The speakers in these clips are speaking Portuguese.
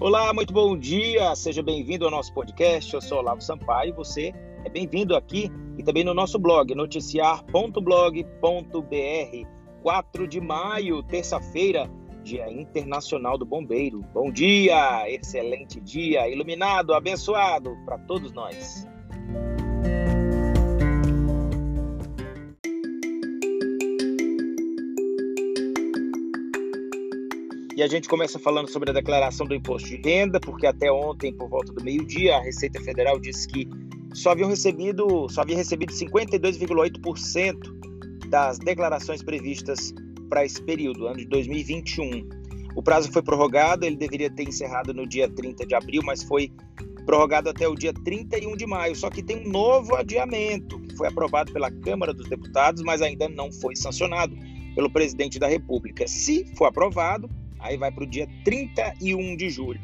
Olá, muito bom dia, seja bem-vindo ao nosso podcast. Eu sou Olavo Sampaio e você é bem-vindo aqui e também no nosso blog, noticiar.blog.br. 4 de maio, terça-feira, Dia Internacional do Bombeiro. Bom dia, excelente dia, iluminado, abençoado para todos nós. E a gente começa falando sobre a declaração do imposto de renda, porque até ontem, por volta do meio-dia, a Receita Federal disse que só haviam recebido, só havia recebido 52,8% das declarações previstas para esse período, ano de 2021. O prazo foi prorrogado, ele deveria ter encerrado no dia 30 de abril, mas foi prorrogado até o dia 31 de maio. Só que tem um novo adiamento, que foi aprovado pela Câmara dos Deputados, mas ainda não foi sancionado pelo presidente da República. Se for aprovado, Aí vai para o dia 31 de julho.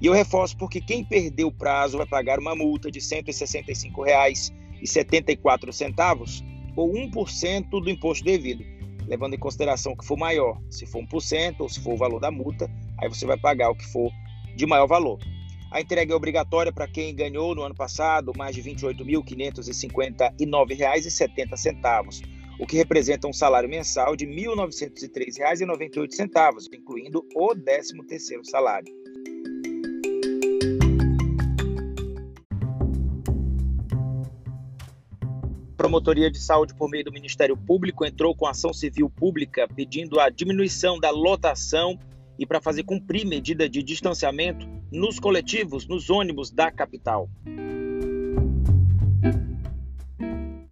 E eu reforço porque quem perdeu o prazo vai pagar uma multa de R$ 165,74 ou 1% do imposto devido, levando em consideração que for maior. Se for 1% ou se for o valor da multa, aí você vai pagar o que for de maior valor. A entrega é obrigatória para quem ganhou no ano passado mais de R$ 28.559,70 o que representa um salário mensal de R$ 1.903,98, incluindo o 13º salário. Promotoria de Saúde, por meio do Ministério Público, entrou com ação civil pública pedindo a diminuição da lotação e para fazer cumprir medida de distanciamento nos coletivos, nos ônibus da capital.